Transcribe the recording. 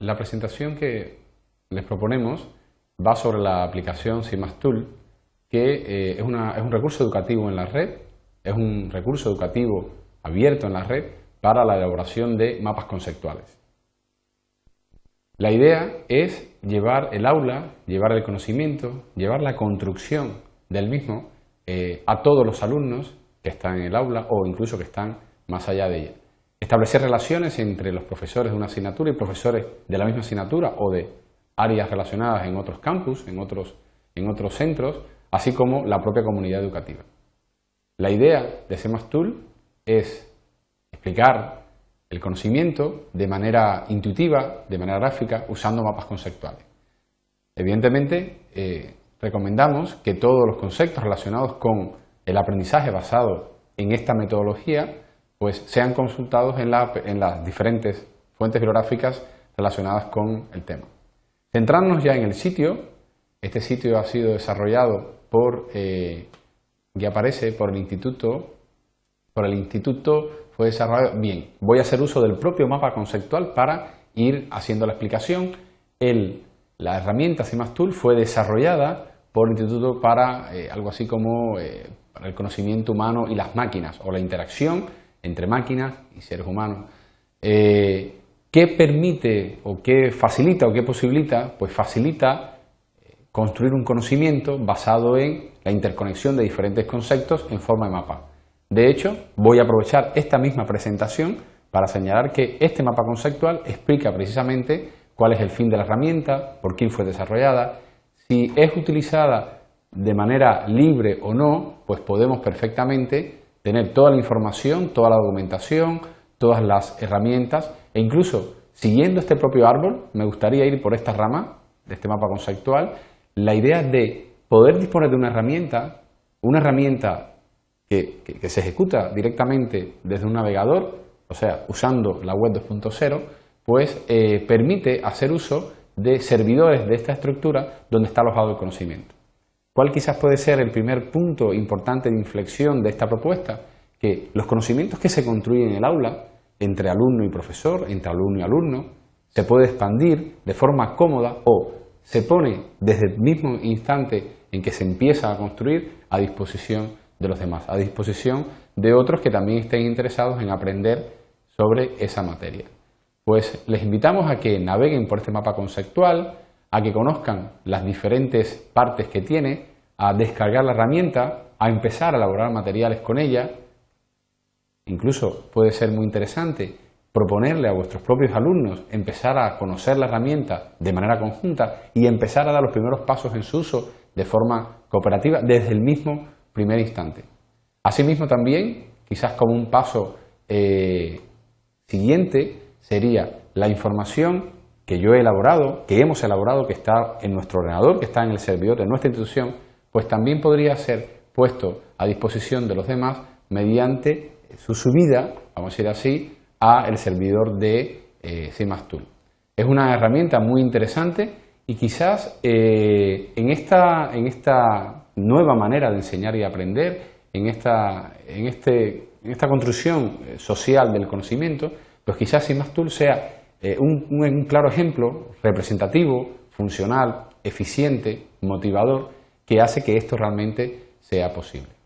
La presentación que les proponemos va sobre la aplicación CIMASTool, que eh, es, un recurso educativo en la red, es un recurso educativo abierto en la red para la elaboración de mapas conceptuales. La idea es llevar el aula, llevar el conocimiento, llevar la construcción del mismo eh, a todos los alumnos que están en el aula o incluso que están más allá de ella. Establecer relaciones entre los profesores de una asignatura y profesores de la misma asignatura o de áreas relacionadas en otros campus, en otros, en otros centros, así como la propia comunidad educativa. La idea de CEMASTool es explicar el conocimiento de manera intuitiva, de manera gráfica, usando mapas conceptuales. Evidentemente, eh, recomendamos que todos los conceptos relacionados con el aprendizaje basado en esta metodología pues sean consultados en, las diferentes fuentes bibliográficas relacionadas con el tema. Centrarnos ya en el sitio, este sitio ha sido desarrollado por, eh, aparece por el instituto, por el instituto fue desarrollado, bien, voy a hacer uso del propio mapa conceptual para ir haciendo la explicación. El, la herramienta CIMAS fue desarrollada por el instituto para eh, algo así como eh, el conocimiento humano y las máquinas o la interacción entre máquinas y seres humanos. Eh, ¿Qué permite o qué facilita o qué posibilita? Pues facilita eh, construir un conocimiento basado en la interconexión de diferentes conceptos en forma de mapa. De hecho, voy a aprovechar esta misma presentación para señalar que este mapa conceptual explica precisamente cuál es el fin de la herramienta, por quién fue desarrollada, si es utilizada de manera libre o no, pues podemos perfectamente tener toda la información, toda la documentación, todas las herramientas e incluso siguiendo este propio árbol, me gustaría ir por esta rama de este mapa conceptual, la idea de poder disponer de una herramienta, una herramienta que, se ejecuta directamente desde un navegador, o sea, usando la web 2.0, pues eh, permite hacer uso de servidores de esta estructura donde está alojado el conocimiento. ¿Cuál quizás puede ser el primer punto importante de inflexión de esta propuesta? Que los conocimientos que se construyen en el aula, entre alumno y profesor, entre alumno y alumno, se puede expandir de forma cómoda o se pone desde el mismo instante en que se empieza a construir a disposición de los demás, a disposición de otros que también estén interesados en aprender sobre esa materia. Pues les invitamos a que naveguen por este mapa conceptual, a que conozcan las diferentes partes que tiene, a descargar la herramienta, a empezar a elaborar materiales con ella. Incluso puede ser muy interesante proponerle a vuestros propios alumnos empezar a conocer la herramienta de manera conjunta y empezar a dar los primeros pasos en su uso de forma cooperativa desde el mismo primer instante. Asimismo también, quizás como un paso eh, siguiente, sería la información que yo he elaborado, que hemos elaborado, que está en nuestro ordenador, que está en el servidor de nuestra institución, pues también podría ser puesto a disposición de los demás mediante su subida, vamos a decir así, a el servidor de eh, Es una herramienta muy interesante y quizás eh, en, esta, en esta nueva manera de enseñar y aprender, en esta, en este, en esta construcción eh, social del conocimiento, pues quizás CIMASTool sea eh, un, un claro ejemplo representativo, funcional, eficiente, motivador que hace que esto realmente sea posible.